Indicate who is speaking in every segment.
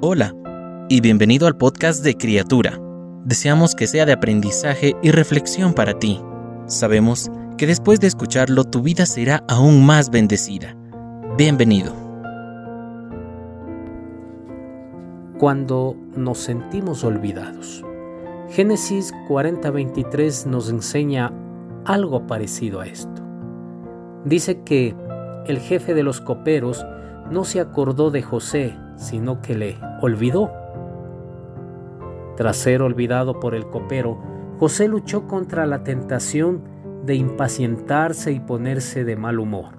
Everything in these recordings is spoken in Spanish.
Speaker 1: Hola y bienvenido al podcast de Criatura. Deseamos que sea de aprendizaje y reflexión para ti. Sabemos que después de escucharlo tu vida será aún más bendecida. Bienvenido.
Speaker 2: Cuando nos sentimos olvidados. Génesis 40:23 nos enseña algo parecido a esto. Dice que el jefe de los coperos no se acordó de José, sino que le olvidó. Tras ser olvidado por el copero, José luchó contra la tentación de impacientarse y ponerse de mal humor.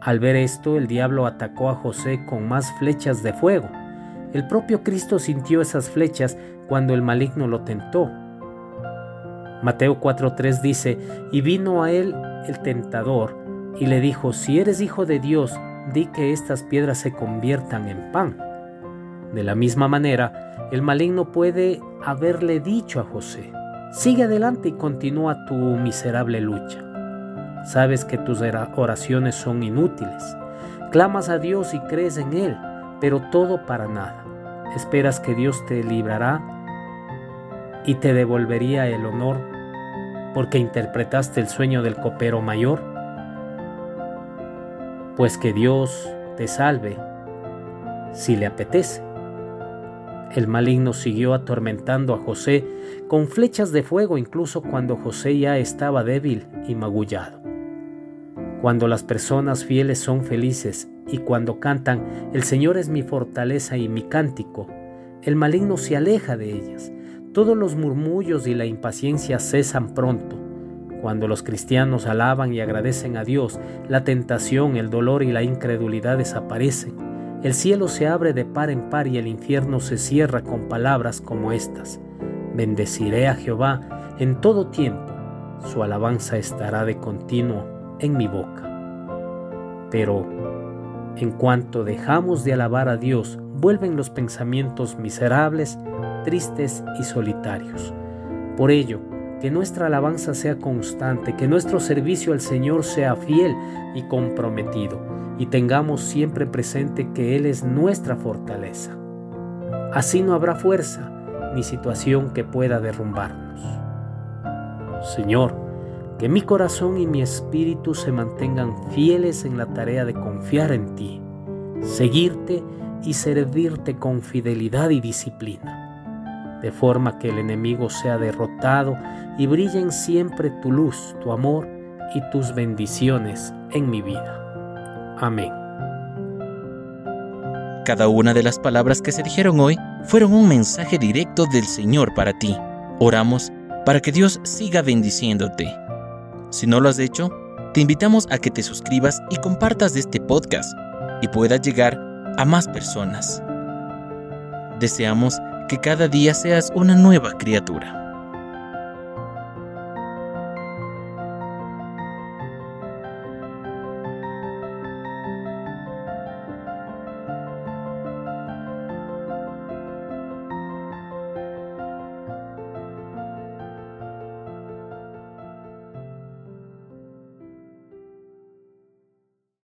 Speaker 2: Al ver esto, el diablo atacó a José con más flechas de fuego. El propio Cristo sintió esas flechas cuando el maligno lo tentó. Mateo 4:3 dice, y vino a él el tentador y le dijo, si eres hijo de Dios, di que estas piedras se conviertan en pan. De la misma manera, el maligno puede haberle dicho a José, sigue adelante y continúa tu miserable lucha. Sabes que tus oraciones son inútiles. Clamas a Dios y crees en Él, pero todo para nada. Esperas que Dios te librará y te devolvería el honor porque interpretaste el sueño del copero mayor pues que Dios te salve si le apetece. El maligno siguió atormentando a José con flechas de fuego incluso cuando José ya estaba débil y magullado. Cuando las personas fieles son felices y cuando cantan El Señor es mi fortaleza y mi cántico, el maligno se aleja de ellas. Todos los murmullos y la impaciencia cesan pronto cuando los cristianos alaban y agradecen a Dios, la tentación, el dolor y la incredulidad desaparecen. El cielo se abre de par en par y el infierno se cierra con palabras como estas. Bendeciré a Jehová en todo tiempo, su alabanza estará de continuo en mi boca. Pero, en cuanto dejamos de alabar a Dios, vuelven los pensamientos miserables, tristes y solitarios. Por ello, que nuestra alabanza sea constante, que nuestro servicio al Señor sea fiel y comprometido, y tengamos siempre presente que Él es nuestra fortaleza. Así no habrá fuerza ni situación que pueda derrumbarnos. Señor, que mi corazón y mi espíritu se mantengan fieles en la tarea de confiar en ti, seguirte y servirte con fidelidad y disciplina de forma que el enemigo sea derrotado y brillen siempre tu luz, tu amor y tus bendiciones en mi vida. Amén.
Speaker 1: Cada una de las palabras que se dijeron hoy fueron un mensaje directo del Señor para ti. Oramos para que Dios siga bendiciéndote. Si no lo has hecho, te invitamos a que te suscribas y compartas este podcast y pueda llegar a más personas. Deseamos que cada día seas una nueva criatura.